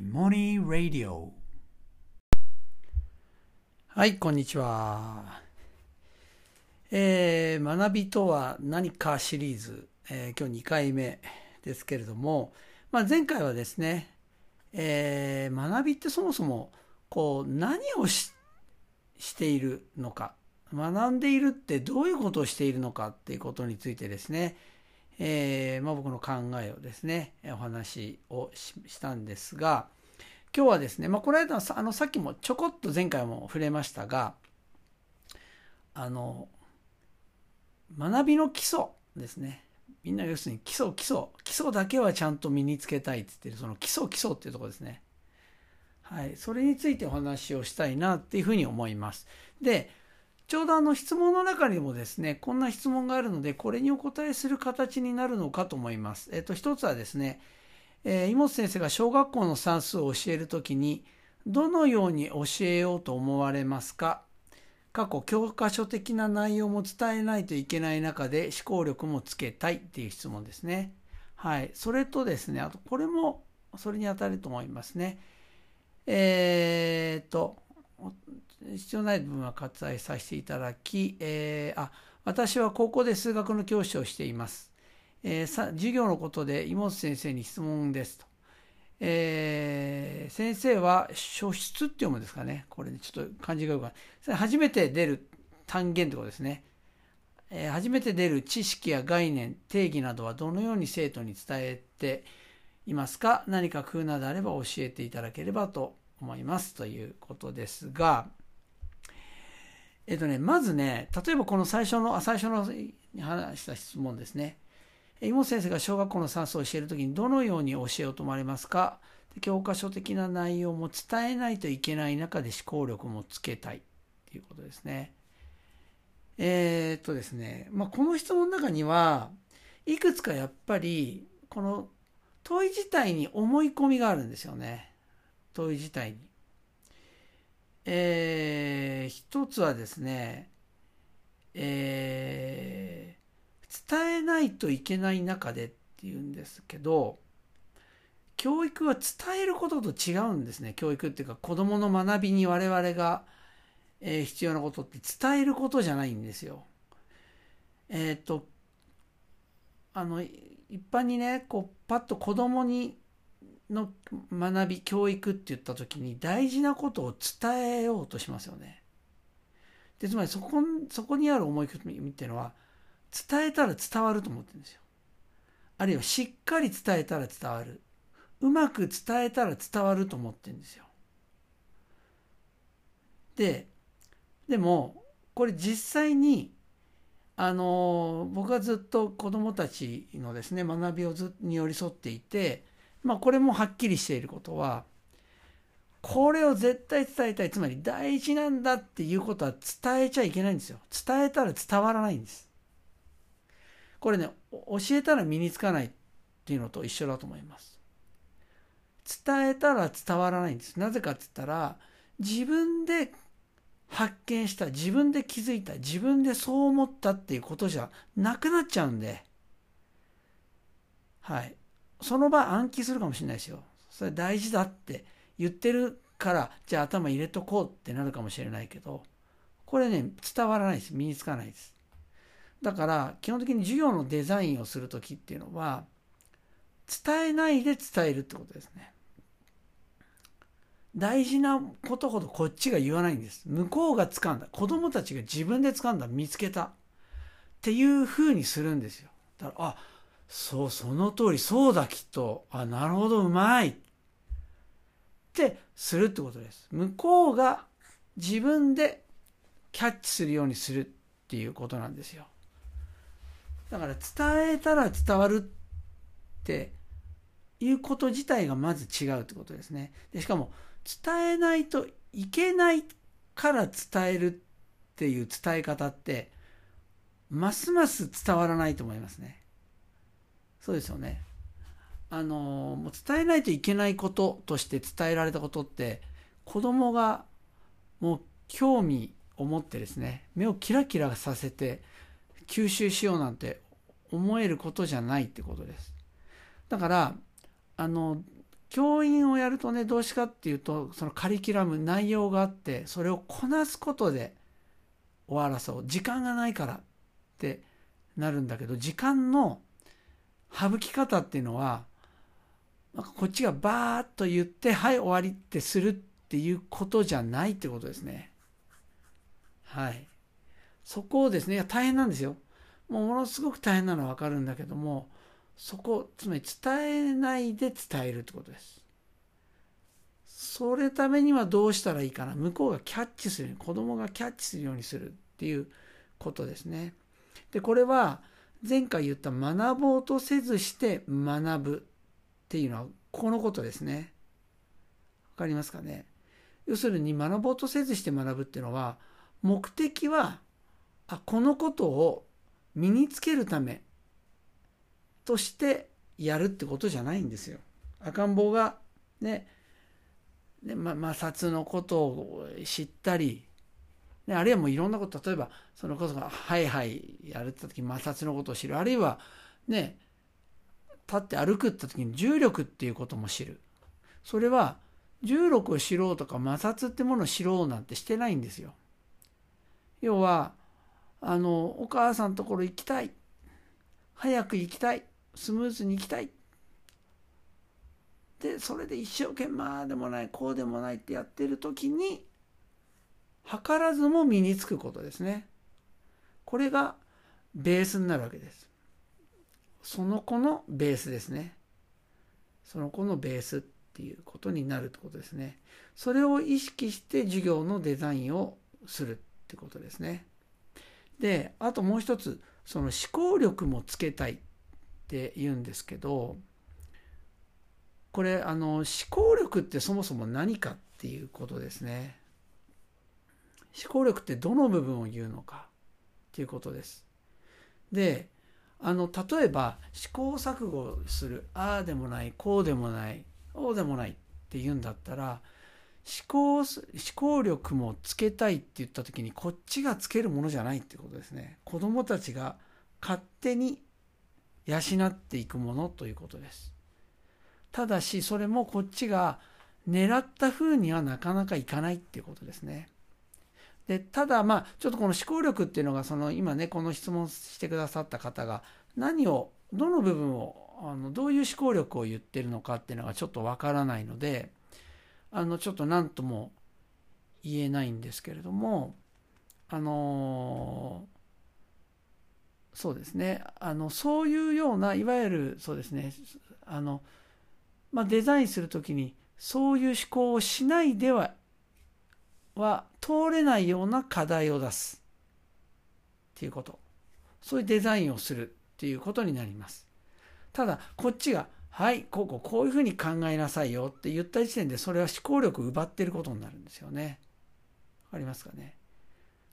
Money Radio. はいこんにちは。えー、学びとは何かシリーズ、えー、今日2回目ですけれども、まあ、前回はですね、えー、学びってそもそもこう何をしているのか。学んでいるってどういうことをしているのかっていうことについてですね、えーまあ、僕の考えをですねお話をしたんですが今日はですね、まあ、この間あのさっきもちょこっと前回も触れましたがあの学びの基礎ですね。みんな要するに基礎基礎基礎だけはちゃんと身につけたいって言ってるその基礎基礎っていうとこですね。はい。それについてお話をしたいなっていうふうに思います。で、ちょうどあの質問の中にもですね、こんな質問があるので、これにお答えする形になるのかと思います。えっと、一つはですね、えー、井本先生が小学校の算数を教えるときに、どのように教えようと思われますか？過去教科書的な内容も伝えないといけない中で思考力もつけたいっていう質問ですね。はい。それとですね、あとこれもそれに当たると思いますね。えー、っと、必要ない部分は割愛させていただき、えー、あ、私は高校で数学の教師をしています。えー、さ授業のことで妹先生に質問ですと。えー、先生は書出って読むんですかね。これ、ちょっと漢字がよくない。初めて出る単元ってことですね。えー、初めて出る知識や概念、定義などはどのように生徒に伝えていますか何か工夫などあれば教えていただければと思いますということですが、えっ、とね、まずね、例えばこの最初の、最初の話した質問ですね。妹先生が小学校の算数を教えるときにどのように教えようと思われますか？教科書的な内容も伝えないといけない中で思考力もつけたいっていうことですね。えー、っとですね、まあ、この質問の中にはいくつかやっぱりこの問い自体に思い込みがあるんですよね。問い自体に。えー、一つはですね、えー伝えないといけない中でっていうんですけど教育は伝えることと違うんですね教育っていうか子どもの学びに我々が、えー、必要なことって伝えることじゃないんですよ。えっ、とあの一般にねこうパッと子どもにの学び教育って言った時に大事なことを伝えようとしますよね。でつまりそこそこにある思い込みっていうのは伝えたら伝わると思ってるんですよ。あるいはしっかり伝えたら伝わる。うまく伝えたら伝わると思ってるんですよ。で、でも、これ実際に、あの、僕はずっと子供たちのですね、学びをずに寄り添っていて、まあこれもはっきりしていることは、これを絶対伝えたい。つまり大事なんだっていうことは伝えちゃいけないんですよ。伝えたら伝わらないんです。これね、教えたら身につかないっていうのと一緒だと思います。伝えたら伝わらないんです。なぜかって言ったら、自分で発見した、自分で気づいた、自分でそう思ったっていうことじゃなくなっちゃうんで、はい。その場暗記するかもしれないですよ。それ大事だって言ってるから、じゃあ頭入れとこうってなるかもしれないけど、これね、伝わらないです。身につかないです。だから基本的に授業のデザインをする時っていうのは伝えないで伝えるってことですね。大事なことほどこっちが言わないんです。向こうが掴んだ。子供たちが自分で掴んだ。見つけた。っていう風にするんですよ。だから、あ、そう、その通り、そうだ、きっと。あ、なるほど、うまい。ってするってことです。向こうが自分でキャッチするようにするっていうことなんですよ。だから伝えたら伝わるっていうこと自体がまず違うってことですね。でしかも伝えないといけないから伝えるっていう伝え方ってますます伝わらないと思いますね。そうですよね。あのもう伝えないといけないこととして伝えられたことって子供がもう興味を持ってですね目をキラキラさせて吸収しようなんて思えることじゃないってことです。だから、あの、教員をやるとねどうしかっていうとそのカリキュラム内容があってそれをこなすことで終わらそう時間がないからってなるんだけど時間の省き方っていうのはなんかこっちがバーッと言ってはい終わりってするっていうことじゃないってことですね。はい。そこをですねいや大変なんですよ。もうものすごく大変なのは分かるんだけどもそこつまり伝えないで伝えるってことです。それためにはどうしたらいいかな。向こうがキャッチする子供がキャッチするようにするっていうことですね。でこれは前回言った学ぼうとせずして学ぶっていうのはこのことですねわかりますかね？要するに学ぼうとせずして学ぶっていうのは目的はあこのことを身につけるためとしてやるってことじゃないんですよ。赤ん坊がね、ねま、摩擦のことを知ったり、ね、あるいはもういろんなこと、例えばそのことがはいはいやるって時摩擦のことを知る、あるいはね、立って歩くって時に重力っていうことも知る。それは重力を知ろうとか摩擦ってものを知ろうなんてしてないんですよ。要はあのお母さんのところ行きたい早く行きたいスムーズに行きたいでそれで一生懸命ああでもないこうでもないってやってる時に図らずも身につくことですね。これがベースになるわけです。その子のベースですね。その子のベースっていうことになるってことですね。それを意識して授業のデザインをするってことですね。であともう一つその思考力もつけたいって言うんですけどこれあの思考力ってそもそも何かっていうことですね。思考力ってどの部分を言うのかっていうことです。であの例えば試行錯誤するああでもないこうでもないこうでもないって言うんだったら思考思考力もつけたいって言った時にこっちがつけるものじゃないってことですね。子供たちが勝手に養っていくものということです。ただしそれもこっちが狙った風にはなかなかいかないっていうことですね。でただまあちょっとこの思考力っていうのがその今ねこの質問してくださった方が何をどの部分をあのどういう思考力を言ってるのかっていうのがちょっとわからないのであのちょっと何とも言えないんですけれどもあのそうですね。あのそういうようないわゆるそうですね。あの、まあ、デザインする時にそういう思考をしないではは通れないような課題を出すっていうことそういうデザインをするっていうことになりますただこっちがはいこうこうこういうふうに考えなさいよって言った時点でそれは思考力を奪ってることになるんですよね。わかりますかね。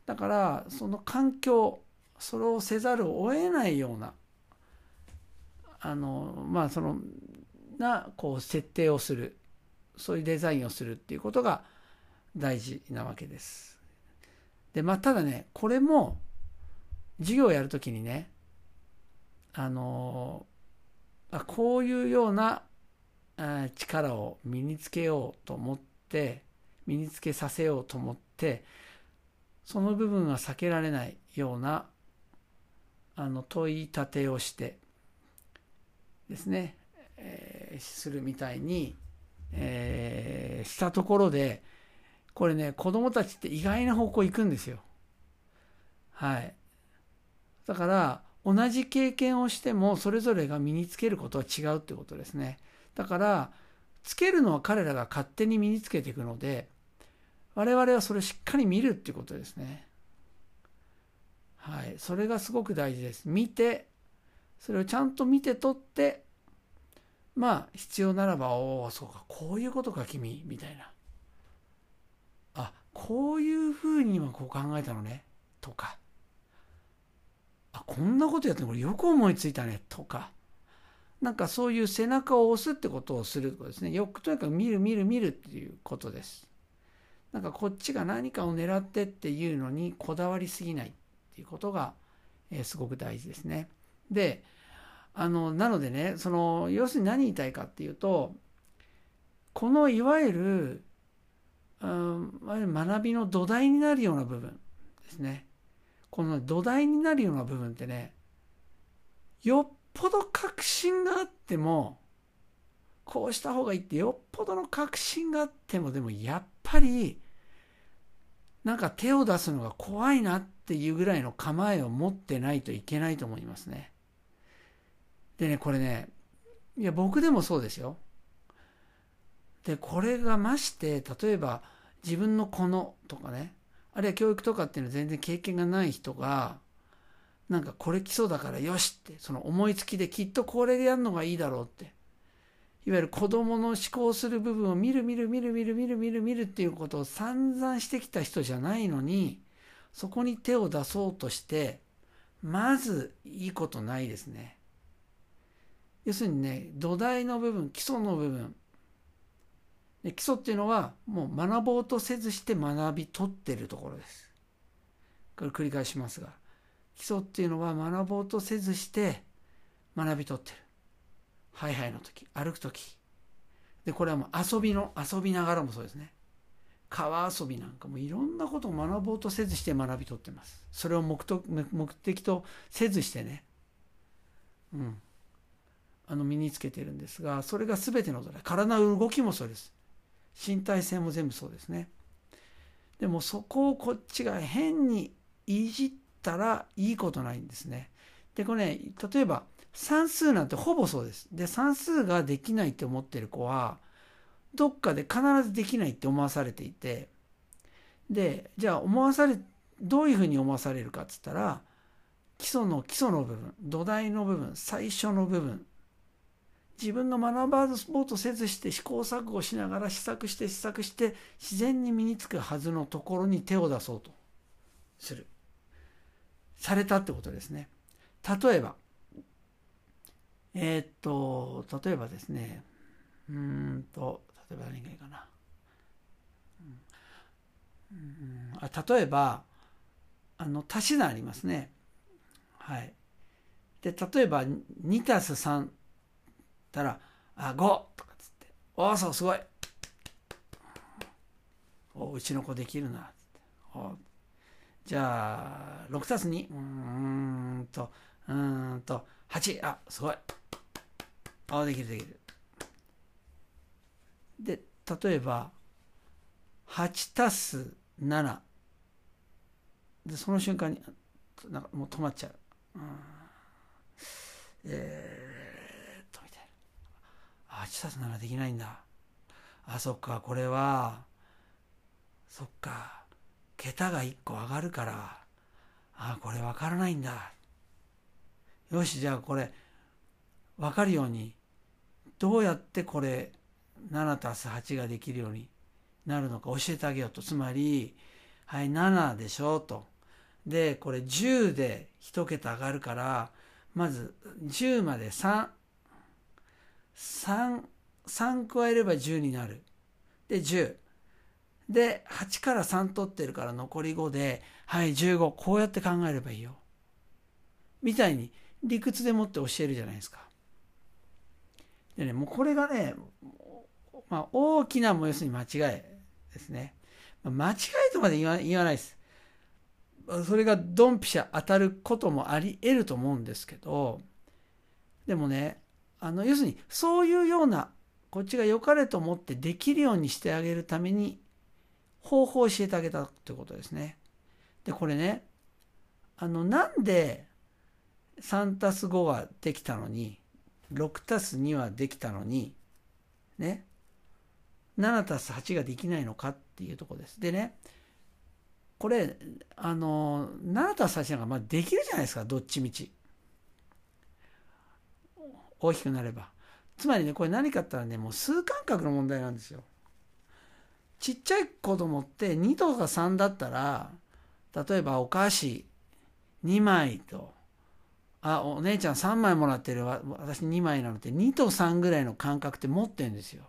だからその環境それをせざるを得ないようなあのまあそのなこう設定をするそういうデザインをするっていうことが大事なわけです。でまあただねこれも授業をやるときにねあのこういうような力を身につけようと思って身につけさせようと思ってその部分は避けられないようなあの問い立てをしてですね、えー、するみたいに、えー、したところでこれね子供たちって意外な方向行くんですよ。はい。だから同じ経験をしてもそれぞれが身につけることは違うってことですね。だからつけるのは彼らが勝手に身につけていくので我々はそれをしっかり見るっていうことですね。はい。それがすごく大事です。見てそれをちゃんと見て取ってまあ必要ならばおおそうかこういうことか君みたいな。こういうふうに今こう考えたのね。とか。あこんなことやってこれよく思いついたね。とか。なんかそういう背中を押すってことをすることですね。よくとにかく見る見る見るっていうことです。なんかこっちが何かを狙ってっていうのにこだわりすぎないっていうことが、えー、すごく大事ですね。であのなのでねその要するに何言いたいかっていうとこのいわゆる、学びの土台になるような部分ですね。この土台になるような部分ってね、よっぽど確信があっても、こうした方がいいってよっぽどの確信があっても、でもやっぱり、なんか手を出すのが怖いなっていうぐらいの構えを持ってないといけないと思いますね。でね、これね、いや、僕でもそうですよ。で、これがまして、例えば自分の子のとかね、あるいは教育とかっていうのは全然経験がない人が、なんかこれ基礎だからよしって、その思いつきできっとこれでやるのがいいだろうって。いわゆる子供の思考する部分を見る見る見る見る見る見る見るっていうことを散々してきた人じゃないのに、そこに手を出そうとして、まずいいことないですね。要するにね、土台の部分、基礎の部分。で基礎っていうのは、もう学ぼうとせずして学び取ってるところです。これ繰り返しますが、基礎っていうのは学ぼうとせずして学び取ってる。ハイハイの時、歩く時。で、これはもう遊びの、遊びながらもそうですね。川遊びなんかもいろんなことを学ぼうとせずして学び取ってます。それを目と目的とせずしてね。うん。あの身につけてるんですが、それが全ての土台。体の動きもそうです。身体性も全部そうですね。でもそこをこっちが変にいじったらいいことないんですね。で、これね、例えば算数なんてほぼそうです。で、算数ができないって思ってる子は、どっかで必ずできないって思わされていて、で、じゃあ思わされ、どういうふうに思わされるかっつったら、基礎の基礎の部分、土台の部分、最初の部分、自分が学ばずぼうとせずして試行錯誤しながら試作して試作して自然に身につくはずのところに手を出そうとする。されたってことですね。例えば、えー、っと、例えばですね、うんと、例えば何がいいかな。うん、あ例えば、あの、足し算ありますね。はい。で、例えば、2たす3たら、あ、5! とかっつって、おお、そう、すごい。おうちの子できるな。ってじゃあ、6たす2。うーんと、うーんと、8。あ、すごい。あ、できるできる。で、例えば、8たす7。で、その瞬間に、なんかもう止まっちゃう。うん、えーあ、8冊ならできないんだ。あ、そっか、これは、そっか、桁が1個上がるから、あ、これわからないんだ。よし、じゃあこれ、わかるように、どうやってこれ、7たす8ができるようになるのか教えてあげようと。つまり、はい、7でしょ、と。で、これ10で1桁上がるから、まず10まで3、3、3加えれば10になる。で、10。で、8から3取ってるから残り5で、はい、15。こうやって考えればいいよ。みたいに理屈でもって教えるじゃないですか。でね、もうこれがね、まあ、大きなもう要するに間違いですね。間違いとまで言わ言わないです。それがドンピシャ当たることもあり得ると思うんですけど、でもね、あの要するにそういうようなこっちが良かれと思ってできるようにしてあげるために方法を教えてあげたということですね。でこれねあのなんで3たす5はできたのに6たす2はできたのにね7たす8ができないのかっていうとこです。でねこれあの7たす8なんかまあできるじゃないですかどっちみち。大きくなれば。つまりね、これ何かって言ったらね、もう数感覚の問題なんですよ。ちっちゃい子供って2とか3だったら、例えばお菓子2枚と、あ、お姉ちゃん3枚もらってる私2枚なのって2と3ぐらいの感覚って持ってるんですよ。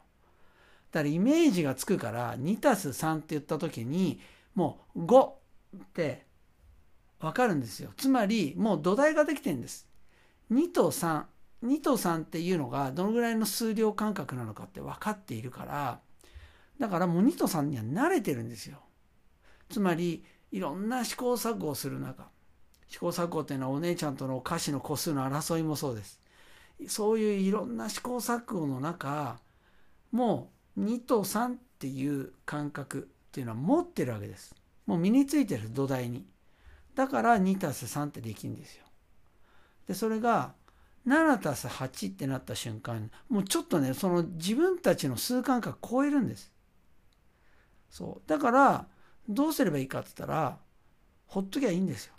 だからイメージがつくから2たす3って言った時にもう5ってわかるんですよ。つまりもう土台ができてるんです。2と3 2と3っていうのがどのぐらいの数量感覚なのかって分かっているからだからもう2と3には慣れてるんですよ。つまりいろんな試行錯誤をする中試行錯誤っていうのはお姉ちゃんとの歌詞の個数の争いもそうです。そういういろんな試行錯誤の中もう2と3っていう感覚っていうのは持ってるわけです。もう身についてる土台に。だから2たす3ってできるんですよ。でそれが7たす8ってなった瞬間もうちょっとねその自分たちの数感覚超えるんです。そう。だからどうすればいいかって言ったらほっときゃいいんですよ。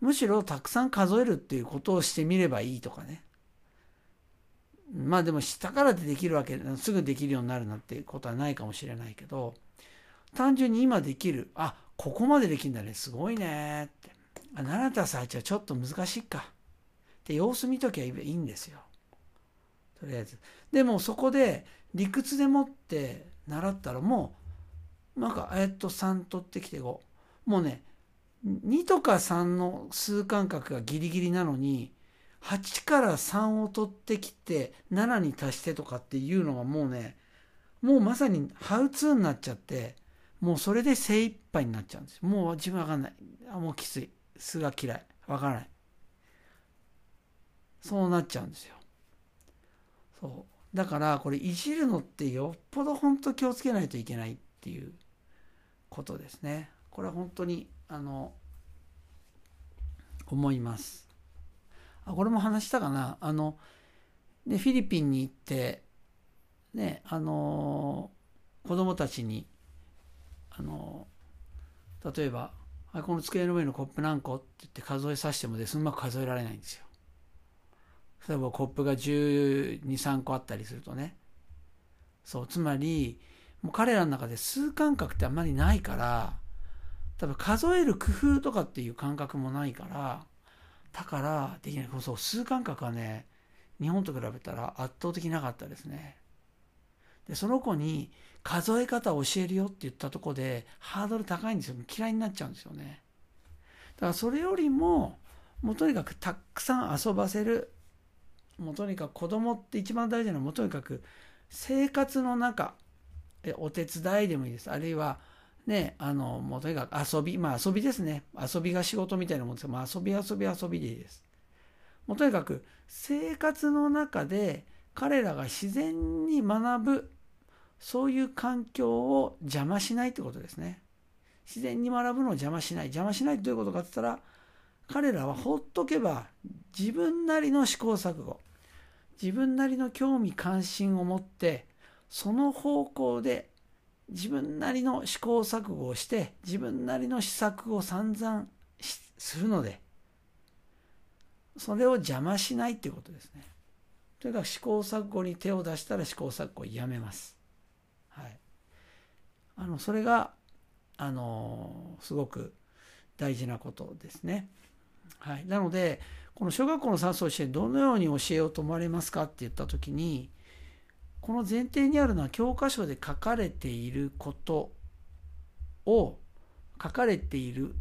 むしろたくさん数えるっていうことをしてみればいいとかね。まあでも下からでできるわけすぐできるようになるなっていうことはないかもしれないけど単純に今できるあここまでできるんだねすごいねって。あ7たす8はちょっと難しいか。って様子見ときゃいいんですよ。とりあえず。でもそこで理屈でもって習ったらもうなんかえっと3取ってきて5もうね2とか3の数感覚がギリギリなのに8から3を取ってきて7に足してとかっていうのがもうねもうまさにハウツーになっちゃってもうそれで精一杯になっちゃうんです。もう自分わかんない。あもうきつい。数が嫌い。わからない。そうなっちゃうんですよ。そう。だからこれいじるのってよっぽど本当気をつけないといけないっていうことですね。これは本当にあの思います。あこれも話したかな？あのでフィリピンに行ってねあの子供たちにあの例えばこの机の上のコップ何個？って言って数えさせてもですうまく数えられないんですよ。例えばコップが1 2 3個あったりするとね。そうつまりもう彼らの中で数感覚ってあんまりないから多分数える工夫とかっていう感覚もないからだからできない。そう数感覚はね日本と比べたら圧倒的なかったですね。でその子に数え方を教えるよって言ったとこでハードル高いんですよ。嫌いになっちゃうんですよね。だからそれよりももうとにかくたくさん遊ばせる。もうとにかく子供って一番大事なのはもうとにかく生活の中お手伝いでもいいです。あるいはねあのもうとにかく遊びまあ遊びですね。遊びが仕事みたいなもんです。けど、まあ、遊び遊び遊びでいいです。もうとにかく生活の中で彼らが自然に学ぶそういう環境を邪魔しないってことですね。自然に学ぶのを邪魔しない。邪魔しないってどういうことかって言ったら彼らはほっとけば自分なりの試行錯誤。自分なりの興味関心を持ってその方向で自分なりの試行錯誤をして自分なりの施策を散々するのでそれを邪魔しないっていうことですね。とにかく試行錯誤に手を出したら試行錯誤をやめます。はい。あのそれがあのすごく大事なことですね。はい、なのでこの小学校の算数をしてどのように教えようと思われますかって言った時にこの前提にあるのは教科書で書かれていることを書かれている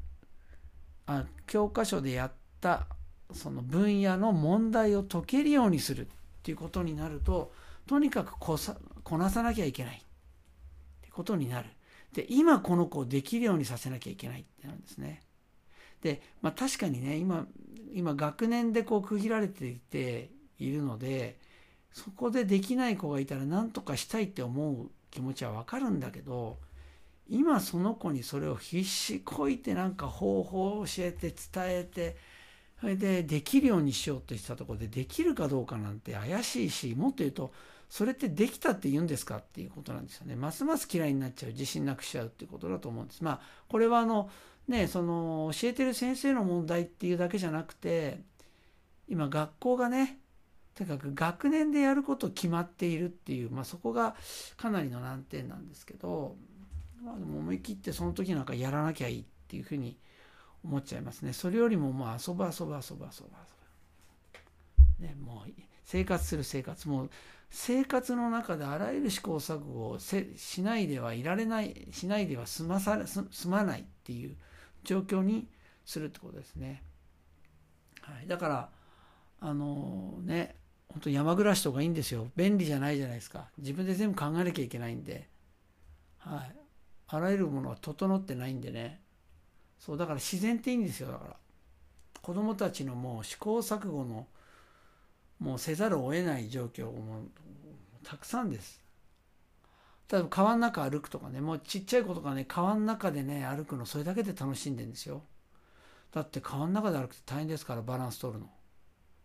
あ教科書でやったその分野の問題を解けるようにするっていうことになるととにかくこさこなさなきゃいけないってことになる。で今この子をできるようにさせなきゃいけないってなるんですね。で、まあ、確かにね今今学年でこう区切られていているのでそこでできない子がいたら何とかしたいって思う気持ちはわかるんだけど今その子にそれを必死こいてなんか方法を教えて伝えてそれでできるようにしようとしたところでできるかどうかなんて怪しいしもっと言うとそれってできたって言うんですかっていうことなんですよね。ますます嫌いになっちゃう自信なくしちゃうっていうことだと思うんです。まあこれはあのねその教えてる先生の問題っていうだけじゃなくて今学校がねとにかく学年でやること決まっているっていう、まあ、そこがかなりの難点なんですけど、まあ、でも思い切ってその時なんかやらなきゃいいっていうふうに思っちゃいますね。それよりももう遊ぶ遊ぶ遊ぶ遊ぶ遊ぶ、ね、もう生活する生活。もう生活の中であらゆる試行錯誤をしないではいられないしないでは済まさ済まないっていう状況にするってことですね。はい、だからあのね本当山暮らしとかいいんですよ。便利じゃないじゃないですか。自分で全部考えなきゃいけないんで。はい。あらゆるものは整ってないんでね。そうだから自然っていいんですよ。だから子供たちのもう試行錯誤のもうせざるを得ない状況もたくさんです。例えば川の中歩くとかねもうちっちゃい子とかね川の中でね歩くのそれだけで楽しんでるんですよ。だって川の中で歩くって大変ですからバランス取るの。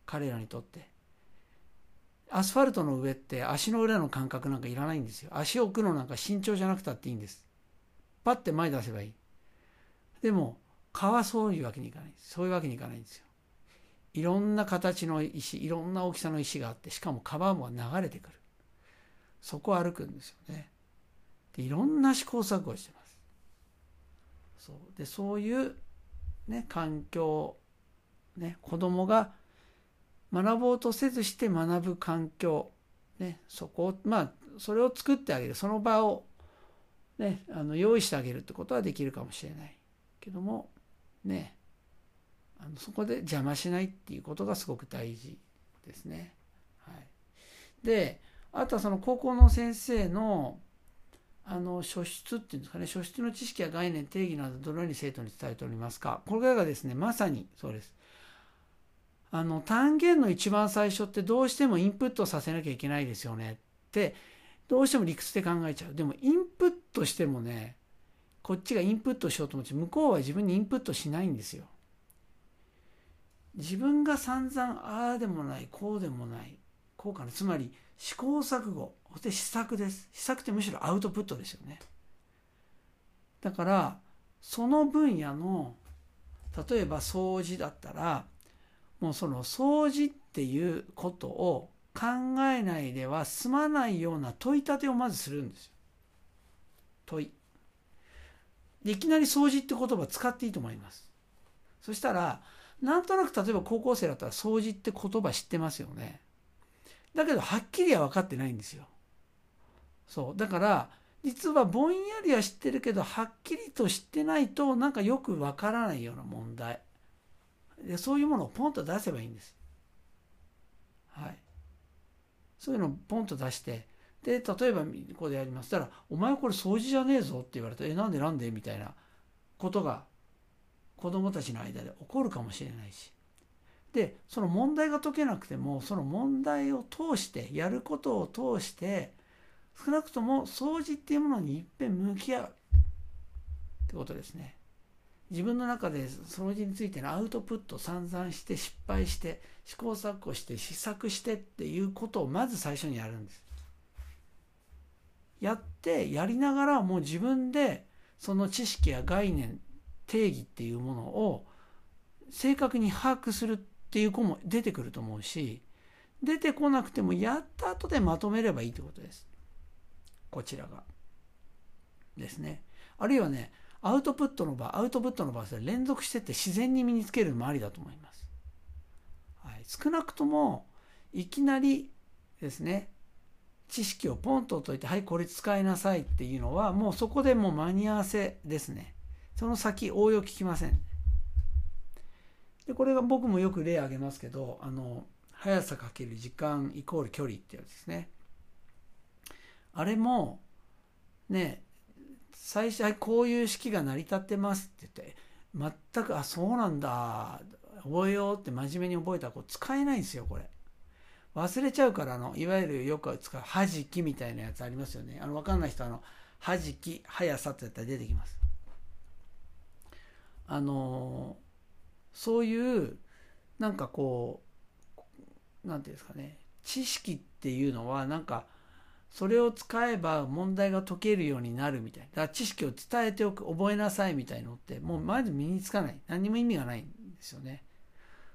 彼らにとって。アスファルトの上って足の裏の感覚なんかいらないんですよ。足を置くのなんか慎重じゃなくたっていいんです。パッて前出せばいい。でも川そういうわけにいかない。そういうわけにいかないんですよ。いろんな形の石いろんな大きさの石があってしかも川も流れてくる。そこを歩くんですよね。でいろんな試行錯誤してます。そう。でそういうね環境ね子供が学ぼうとせずして学ぶ環境ねそこをまあそれを作ってあげる。その場をねあの用意してあげるってことはできるかもしれない。けどもねあのそこで邪魔しないっていうことがすごく大事ですね。はい、であとはその高校の先生のあの書出っていうんですかね書出の知識や概念定義などどのように生徒に伝えておりますか。これがですねまさにそうです。あの単元の一番最初ってどうしてもインプットさせなきゃいけないですよね。ってどうしても理屈で考えちゃう。でもインプットしてもねこっちがインプットしようと思って向こうは自分にインプットしないんですよ。自分が散々ああでもないこうでもないこうかな。つまり試行錯誤。そして試作です。試作ってむしろアウトプットですよね。だからその分野の例えば掃除だったらもうその掃除っていうことを考えないでは済まないような問い立てをまずするんですよ。問い。でいきなり掃除って言葉使っていいと思います。そしたらなんとなく例えば高校生だったら掃除って言葉知ってますよね。だけどはっきりは分かってないんですよ。そう。だから実はぼんやりは知ってるけどはっきりと知ってないとなんかよくわからないような問題。でそういうものをポンと出せばいいんです。はい。そういうのをポンと出してで例えばここでやります。たら「お前これ掃除じゃねえぞ」って言われて「えなんでなんで?」みたいなことが子供たちの間で起こるかもしれないし。でその問題が解けなくてもその問題を通してやることを通して少なくとも掃除っていうものにいっぺん向き合うってことですね。自分の中で掃除についてのアウトプット散々して失敗して試行錯誤して試作してっていうことをまず最初にやるんです。やってやりながらもう自分でその知識や概念定義っていうものを正確に把握するっていう子も出てくると思うし出てこなくてもやった後でまとめればいいってことです。こちらが。ですね。あるいはね、アウトプットの場、アウトプットの場で連続してって自然に身につけるのもありだと思います。はい、少なくとも、いきなりですね、知識をポンと解いて、はい、これ使いなさいっていうのは、もうそこでもう間に合わせですね。その先、応用聞きません。で、これが僕もよく例挙げますけど、あの、速さかける時間イコール距離ってやつですね。あれもね最初こういう式が成り立ってますって言って全くあそうなんだ覚えようって真面目に覚えたらこう使えないんですよこれ。忘れちゃうからあのいわゆるよく使うはじきみたいなやつありますよね。あの分かんない人あのはじき速さってやったら出てきます。あのそういうなんかこうなんていうんですかね知識っていうのはなんかそれを使えば問題が解けるようになるみたいな。だから知識を伝えておく、覚えなさいみたいのって、もうまず身につかない。何にも意味がないんですよね。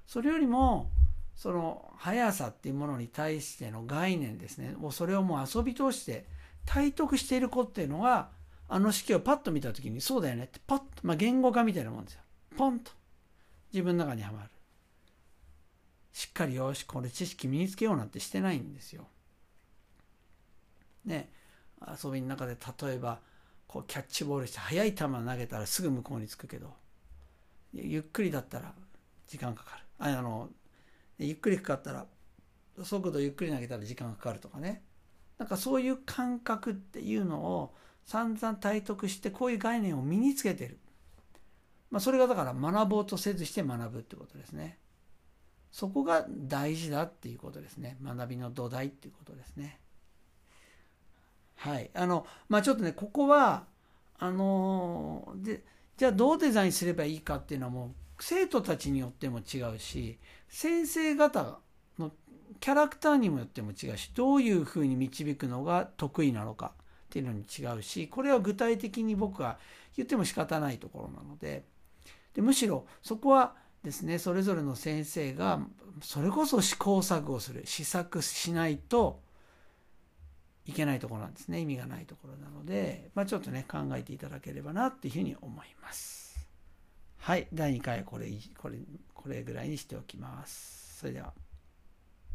それよりも、その速さっていうものに対しての概念ですね。もうそれをもう遊び通して体得している子っていうのが、あの式をパッと見た時に、そうだよねって、パッと、まあ、言語化みたいなもんですよ。ポンと。自分の中にはまる。しっかりよし、これ知識身につけようなんてしてないんですよ。ね、遊びの中で例えばこうキャッチボールして速い球投げたらすぐ向こうにつくけどゆっくりだったら時間かかる。あの、ゆっくりかかったら速度ゆっくり投げたら時間かかるとかね。なんかそういう感覚っていうのを散々体得してこういう概念を身につけてる、まあ、それがだから学ぼうとせずして学ぶってことですね。そこが大事だっていうことですね。学びの土台っていうことですね。はい。あのまあちょっとねここはあのでじゃあどうデザインすればいいかっていうのはもう生徒たちによっても違うし先生方のキャラクターにもよっても違うしどういうふうに導くのが得意なのかっていうのに違うしこれは具体的に僕は言っても仕方ないところなのででむしろそこはですねそれぞれの先生がそれこそ試行錯誤する試作しないといけないところなんですね。意味がないところなので、まあ、ちょっとね考えていただければなっていうふうに思います。はい。第2回これこれこれぐらいにしておきます。それでは。